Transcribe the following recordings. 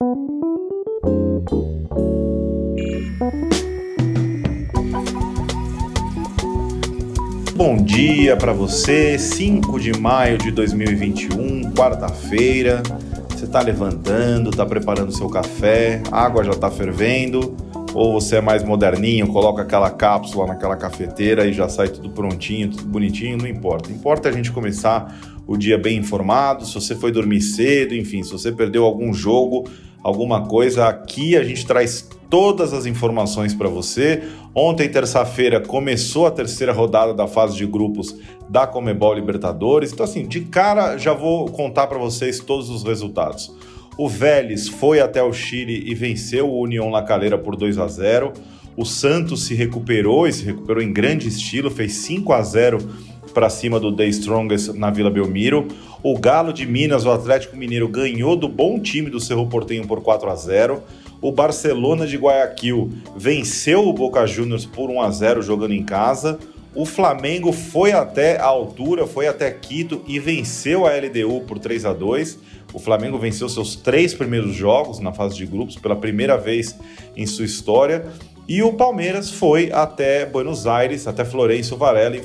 Bom dia para você, 5 de maio de 2021, quarta-feira. Você está levantando, está preparando seu café, a água já está fervendo, ou você é mais moderninho, coloca aquela cápsula naquela cafeteira e já sai tudo prontinho, tudo bonitinho, não importa. Importa a gente começar o dia bem informado, se você foi dormir cedo, enfim, se você perdeu algum jogo, alguma coisa, aqui a gente traz todas as informações para você. Ontem, terça-feira, começou a terceira rodada da fase de grupos da Comebol Libertadores. Então, assim, de cara já vou contar para vocês todos os resultados. O Vélez foi até o Chile e venceu o União La Calera por 2 a 0. O Santos se recuperou e se recuperou em grande estilo, fez 5 a 0 para cima do The Strongest na Vila Belmiro. O Galo de Minas, o Atlético Mineiro, ganhou do bom time do Cerro Portenho por 4 a 0 o Barcelona de Guayaquil venceu o Boca Juniors por 1 a 0 jogando em casa. O Flamengo foi até a altura, foi até Quito e venceu a LDU por 3 a 2. O Flamengo venceu seus três primeiros jogos na fase de grupos pela primeira vez em sua história. E o Palmeiras foi até Buenos Aires, até Florencio Varela,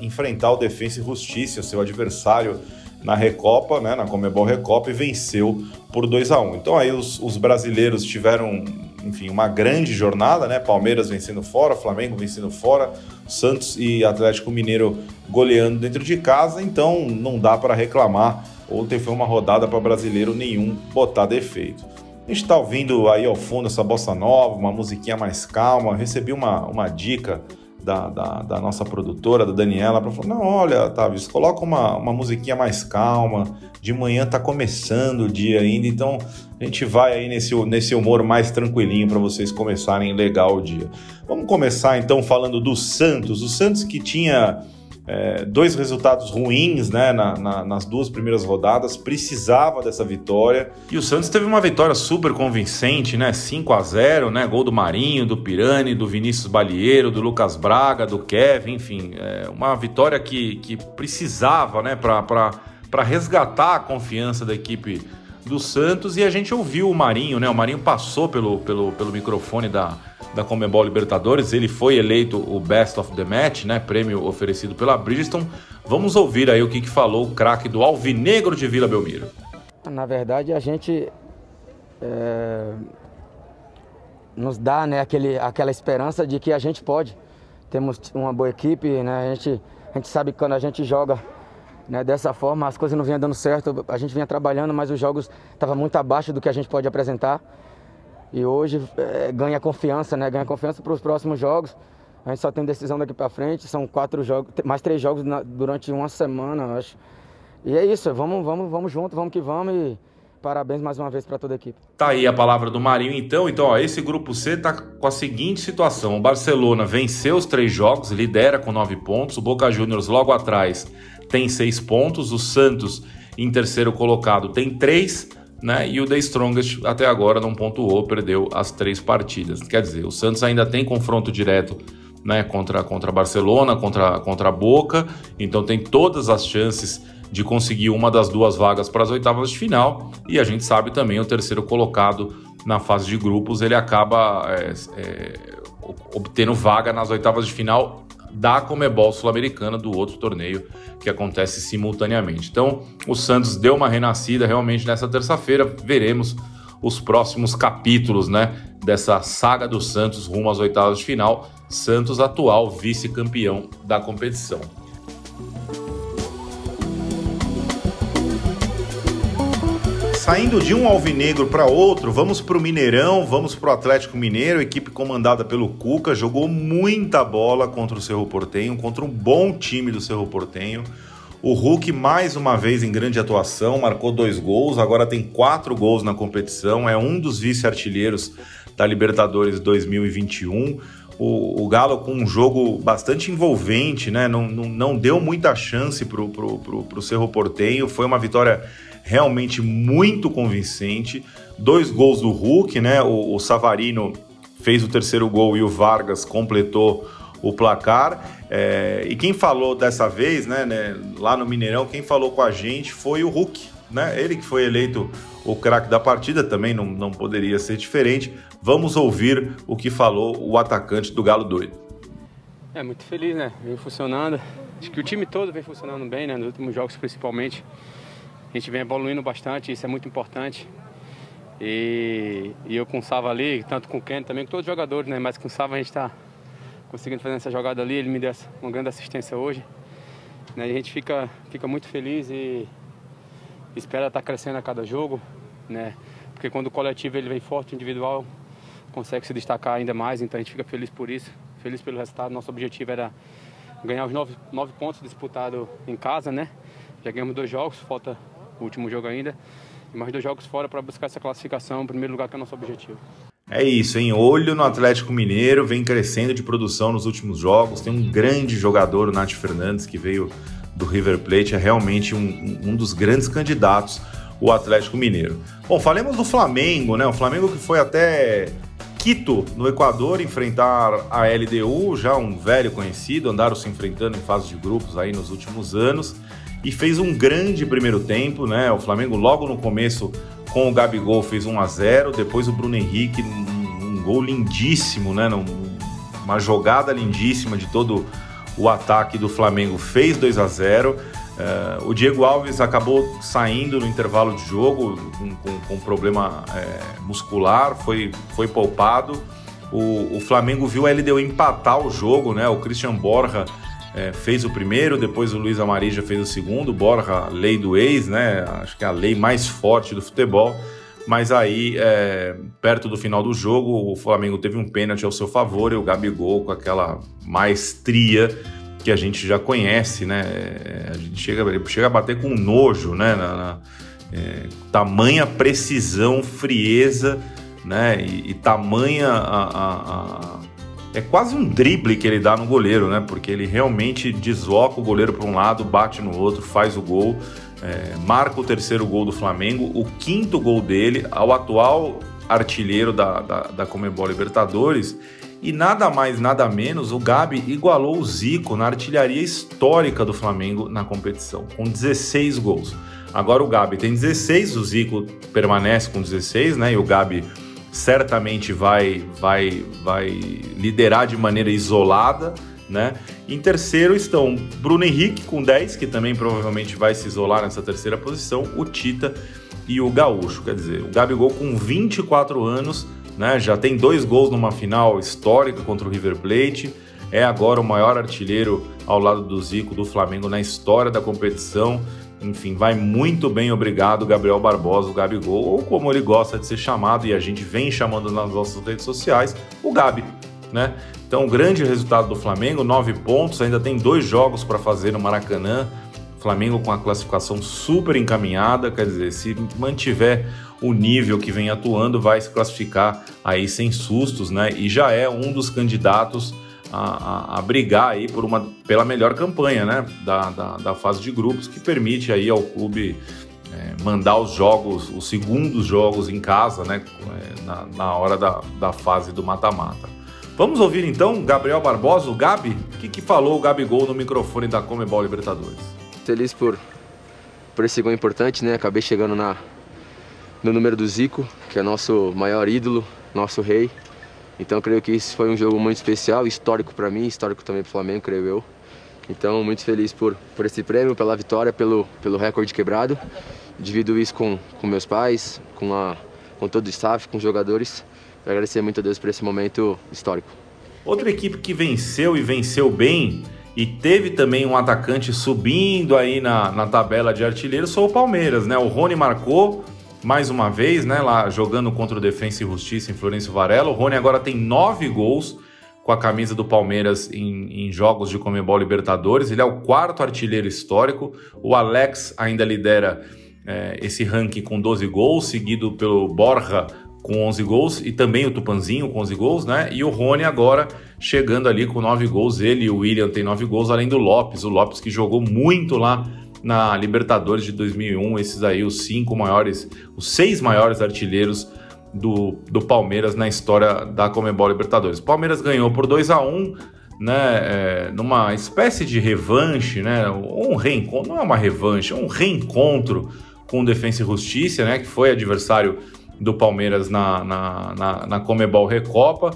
enfrentar o Defensa e Justiça, seu adversário na Recopa, né, na Comebol Recopa, e venceu por 2 a 1 Então aí os, os, brasileiros tiveram, enfim, uma grande jornada, né? Palmeiras vencendo fora, Flamengo vencendo fora, Santos e Atlético Mineiro goleando dentro de casa, então não dá para reclamar. Ontem foi uma rodada para brasileiro nenhum botar defeito. A gente está ouvindo aí ao fundo essa bossa nova, uma musiquinha mais calma. Recebi uma, uma dica da, da, da, nossa produtora, da Daniela, para falar: não, olha, Tavis, coloca uma, uma musiquinha mais calma. De manhã tá começando o dia ainda, então a gente vai aí nesse, nesse humor mais tranquilinho para vocês começarem legal o dia. Vamos começar então falando do Santos. O Santos que tinha é, dois resultados ruins né, na, na, nas duas primeiras rodadas, precisava dessa vitória. E o Santos teve uma vitória super convincente, né? 5 a 0 né? Gol do Marinho, do Pirani, do Vinícius Balieiro, do Lucas Braga, do Kevin, enfim, é uma vitória que, que precisava né, para resgatar a confiança da equipe do Santos. E a gente ouviu o Marinho, né? O Marinho passou pelo, pelo, pelo microfone da da Comebol Libertadores. Ele foi eleito o Best of the Match, né? Prêmio oferecido pela Bridgestone. Vamos ouvir aí o que, que falou o craque do Alvinegro de Vila Belmiro. Na verdade, a gente é, nos dá né, aquele, aquela esperança de que a gente pode. Temos uma boa equipe, né? A gente, a gente sabe que quando a gente joga né, dessa forma, as coisas não vinham dando certo. A gente vinha trabalhando, mas os jogos estavam muito abaixo do que a gente pode apresentar. E hoje é, ganha confiança, né? Ganha confiança para os próximos jogos. A gente só tem decisão daqui para frente, são quatro jogos, mais três jogos na, durante uma semana, acho. E é isso, vamos, vamos, vamos junto, vamos que vamos e parabéns mais uma vez para toda a equipe. Tá aí a palavra do Marinho então. Então, ó, esse grupo C tá com a seguinte situação: o Barcelona venceu os três jogos, lidera com nove pontos, o Boca Juniors logo atrás tem seis pontos, o Santos em terceiro colocado tem três né? E o The Strongest até agora não pontuou, perdeu as três partidas. Quer dizer, o Santos ainda tem confronto direto né, contra, contra Barcelona, contra, contra a Boca, então tem todas as chances de conseguir uma das duas vagas para as oitavas de final. E a gente sabe também o terceiro colocado na fase de grupos ele acaba é, é, obtendo vaga nas oitavas de final da Comebol Sul-Americana do outro torneio que acontece simultaneamente. Então, o Santos deu uma renascida realmente nessa terça-feira. Veremos os próximos capítulos, né, dessa saga do Santos rumo às oitavas de final. Santos atual vice-campeão da competição. Saindo de um alvinegro para outro, vamos para o Mineirão, vamos para o Atlético Mineiro, equipe comandada pelo Cuca, jogou muita bola contra o Cerro Portenho, contra um bom time do Cerro Portenho. O Hulk, mais uma vez em grande atuação, marcou dois gols, agora tem quatro gols na competição, é um dos vice-artilheiros da Libertadores 2021. O, o, Galo com um jogo bastante envolvente, né? Não, não, não deu muita chance para o Cerro Portenho, foi uma vitória realmente muito convincente. Dois gols do Hulk, né? O, o Savarino fez o terceiro gol e o Vargas completou o placar. É, e quem falou dessa vez, né, né, lá no Mineirão, quem falou com a gente foi o Hulk. né? Ele que foi eleito o craque da partida, também não, não poderia ser diferente. Vamos ouvir o que falou o atacante do Galo Doido. É muito feliz, né? Vem funcionando. Acho que o time todo vem funcionando bem, né? Nos últimos jogos principalmente. A gente vem evoluindo bastante, isso é muito importante. E, e eu com o Sava ali, tanto com o Ken também, com todos os jogadores, né? Mas com o Sava a gente está conseguindo fazer essa jogada ali, ele me deu uma grande assistência hoje. Né? E a gente fica, fica muito feliz e espera estar tá crescendo a cada jogo, né? Porque quando o coletivo ele vem forte, o individual consegue se destacar ainda mais, então a gente fica feliz por isso, feliz pelo resultado. Nosso objetivo era ganhar os nove, nove pontos disputados em casa, né? Já ganhamos dois jogos, falta o último jogo ainda e mais dois jogos fora para buscar essa classificação, primeiro lugar, que é o nosso objetivo. É isso, em olho no Atlético Mineiro, vem crescendo de produção nos últimos jogos. Tem um grande jogador, o Nath Fernandes, que veio do River Plate, é realmente um, um dos grandes candidatos, o Atlético Mineiro. Bom, falemos do Flamengo, né? O Flamengo que foi até Quito, no Equador, enfrentar a LDU, já um velho conhecido, andaram se enfrentando em fase de grupos aí nos últimos anos e fez um grande primeiro tempo, né? O Flamengo logo no começo com o Gabigol fez 1 a 0, depois o Bruno Henrique um, um gol lindíssimo, né? uma jogada lindíssima de todo o ataque do Flamengo fez 2 a 0. Uh, eh, o Diego Alves acabou saindo no intervalo de jogo com, com, com problema é, muscular, foi, foi poupado. O, o Flamengo viu a LDU empatar o jogo, né? O Christian Borja é, fez o primeiro, depois o Luiz Amarija fez o segundo, Borja, lei do ex, né? Acho que é a lei mais forte do futebol. Mas aí, é, perto do final do jogo, o Flamengo teve um pênalti ao seu favor e o Gabigol, com aquela maestria que a gente já conhece, né? É, a gente chega, chega a bater com nojo, né? Na, na é, tamanha precisão, frieza, né? E, e tamanha a, a, a é quase um drible que ele dá no goleiro, né? Porque ele realmente desloca o goleiro para um lado, bate no outro, faz o gol, é, marca o terceiro gol do Flamengo, o quinto gol dele, ao atual artilheiro da, da, da Comebol Libertadores. E nada mais, nada menos, o Gabi igualou o Zico na artilharia histórica do Flamengo na competição, com 16 gols. Agora o Gabi tem 16, o Zico permanece com 16, né? E o Gabi certamente vai, vai, vai liderar de maneira isolada. Né? Em terceiro estão Bruno Henrique com 10, que também provavelmente vai se isolar nessa terceira posição, o Tita e o Gaúcho. Quer dizer, o Gabigol com 24 anos, né? já tem dois gols numa final histórica contra o River Plate, é agora o maior artilheiro ao lado do Zico do Flamengo na história da competição. Enfim, vai muito bem, obrigado, Gabriel Barbosa, o Gabigol, ou como ele gosta de ser chamado, e a gente vem chamando nas nossas redes sociais, o Gabi, né? Então, grande resultado do Flamengo, nove pontos, ainda tem dois jogos para fazer no Maracanã. Flamengo com a classificação super encaminhada, quer dizer, se mantiver o nível que vem atuando, vai se classificar aí sem sustos, né? E já é um dos candidatos a, a, brigar aí por uma, pela melhor campanha né, da, da, da fase de grupos, que permite aí ao clube é, mandar os jogos, os segundos jogos em casa, né, é, na, na hora da, da fase do mata-mata. Vamos ouvir então Gabriel Barbosa, o Gabi? O que, que falou o Gabigol no microfone da Comebol Libertadores? Feliz por, por esse gol importante, né? Acabei chegando na, no número do Zico, que é nosso maior ídolo, nosso rei. Então creio que isso foi um jogo muito especial, histórico para mim, histórico também para o Flamengo, creio eu. Então muito feliz por, por esse prêmio, pela vitória, pelo, pelo recorde quebrado. Divido isso com, com meus pais, com, a, com todo o staff, com os jogadores. Agradecer muito a Deus por esse momento histórico. Outra equipe que venceu e venceu bem e teve também um atacante subindo aí na, na tabela de artilheiros foi o Palmeiras, né? O Rony marcou, mais uma vez, né, lá jogando contra o Defensa e Justiça em Florencio Varela. O Rony agora tem nove gols com a camisa do Palmeiras em, em, jogos de Comebol Libertadores. Ele é o quarto artilheiro histórico. O Alex ainda lidera é, esse ranking com 12 gols, seguido pelo Borja com 11 gols e também o Tupanzinho com 11 gols, né? E o Rony agora chegando ali com 9 gols. Ele e o William têm 9 gols, além do Lopes. O Lopes que jogou muito lá na Libertadores de 2001, esses aí os cinco maiores, os seis maiores artilheiros do, do Palmeiras na história da Comebol Libertadores. Palmeiras ganhou por 2 a 1 né, é, numa espécie de revanche, né, um reencontro, não é uma revanche, é um reencontro com o Defensa e Justiça, né, que foi adversário do Palmeiras na, na, na, na Comebol Recopa.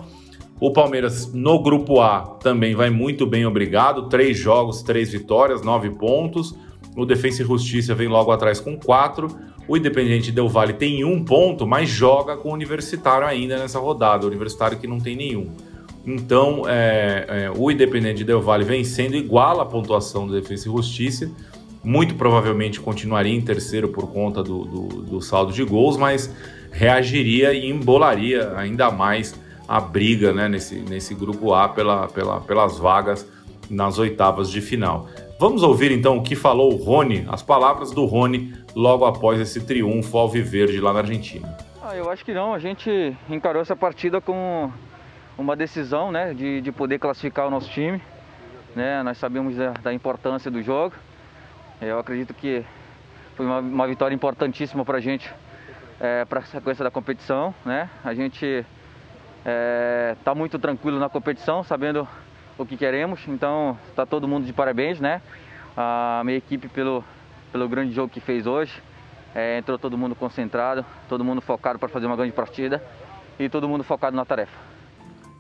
O Palmeiras no grupo A também vai muito bem, obrigado. Três jogos, três vitórias, nove pontos. O Defensa e Justiça vem logo atrás com quatro. O Independiente Del Vale tem um ponto, mas joga com o Universitário ainda nessa rodada. O Universitário que não tem nenhum. Então, é, é, o Independente Del Vale vencendo iguala a pontuação do Defensa e Justiça. Muito provavelmente continuaria em terceiro por conta do, do, do saldo de gols, mas reagiria e embolaria ainda mais a briga né, nesse, nesse grupo A pela, pela, pelas vagas nas oitavas de final. Vamos ouvir então o que falou o Rony, as palavras do Rony logo após esse triunfo alviverde lá na Argentina. Ah, eu acho que não, a gente encarou essa partida com uma decisão né, de, de poder classificar o nosso time. Né? Nós sabemos da, da importância do jogo. Eu acredito que foi uma, uma vitória importantíssima para a gente, é, para a sequência da competição. Né? A gente está é, tá muito tranquilo na competição, sabendo o que queremos. Então está todo mundo de parabéns, né? A minha equipe pelo, pelo grande jogo que fez hoje. É, entrou todo mundo concentrado, todo mundo focado para fazer uma grande partida e todo mundo focado na tarefa.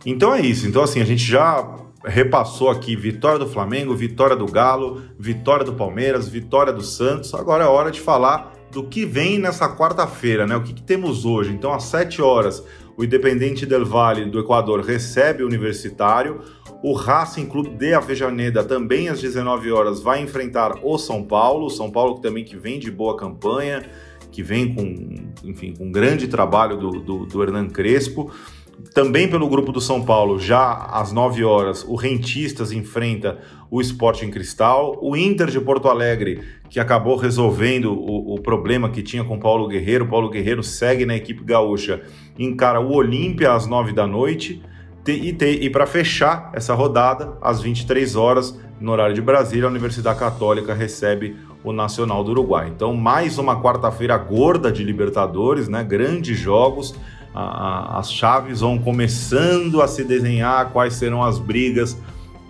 Então é isso. Então, assim, a gente já repassou aqui vitória do Flamengo, vitória do Galo, vitória do Palmeiras, vitória do Santos. Agora é hora de falar do que vem nessa quarta-feira, né? O que, que, temos hoje? Então, às 7 horas, o Independente del Valle do Equador recebe o Universitário. O Racing Clube de Avejaneda também às 19 horas vai enfrentar o São Paulo. São Paulo também que vem de boa campanha, que vem com, enfim, com grande trabalho do, do, do Hernan Crespo. Também pelo grupo do São Paulo, já às 9 horas, o Rentistas enfrenta o Sporting Cristal. O Inter de Porto Alegre, que acabou resolvendo o, o problema que tinha com Paulo Guerreiro. Paulo Guerreiro segue na equipe gaúcha, encara o Olímpia às 9 da noite. E, e para fechar essa rodada, às 23 horas, no horário de Brasília, a Universidade Católica recebe o Nacional do Uruguai. Então, mais uma quarta-feira gorda de Libertadores, né? Grandes jogos a, a, as chaves vão começando a se desenhar, quais serão as brigas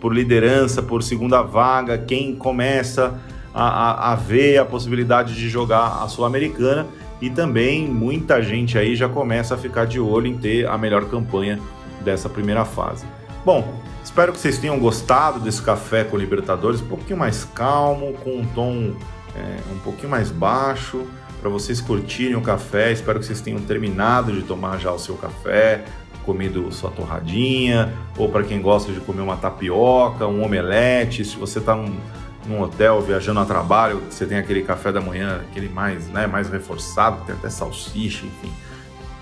por liderança, por segunda vaga, quem começa a, a ver a possibilidade de jogar a Sul-Americana e também muita gente aí já começa a ficar de olho em ter a melhor campanha dessa primeira fase. Bom, espero que vocês tenham gostado desse café com Libertadores, um pouquinho mais calmo, com um tom é, um pouquinho mais baixo para vocês curtirem o café. Espero que vocês tenham terminado de tomar já o seu café, comido sua torradinha, ou para quem gosta de comer uma tapioca, um omelete. Se você está num, num, hotel viajando a trabalho, você tem aquele café da manhã, aquele mais, né, mais reforçado, tem até salsicha, enfim.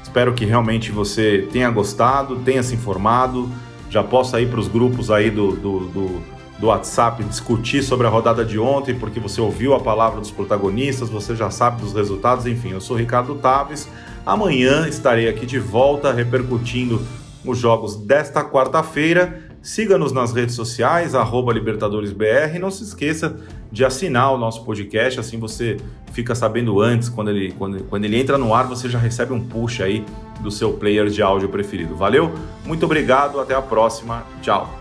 Espero que realmente você tenha gostado, tenha se informado, já possa ir para os grupos aí do, do, do do WhatsApp discutir sobre a rodada de ontem, porque você ouviu a palavra dos protagonistas, você já sabe dos resultados, enfim. Eu sou Ricardo Taves. Amanhã estarei aqui de volta repercutindo os jogos desta quarta-feira. Siga-nos nas redes sociais, LibertadoresBR. Não se esqueça de assinar o nosso podcast, assim você fica sabendo antes, quando ele, quando, quando ele entra no ar, você já recebe um push aí do seu player de áudio preferido. Valeu? Muito obrigado, até a próxima. Tchau.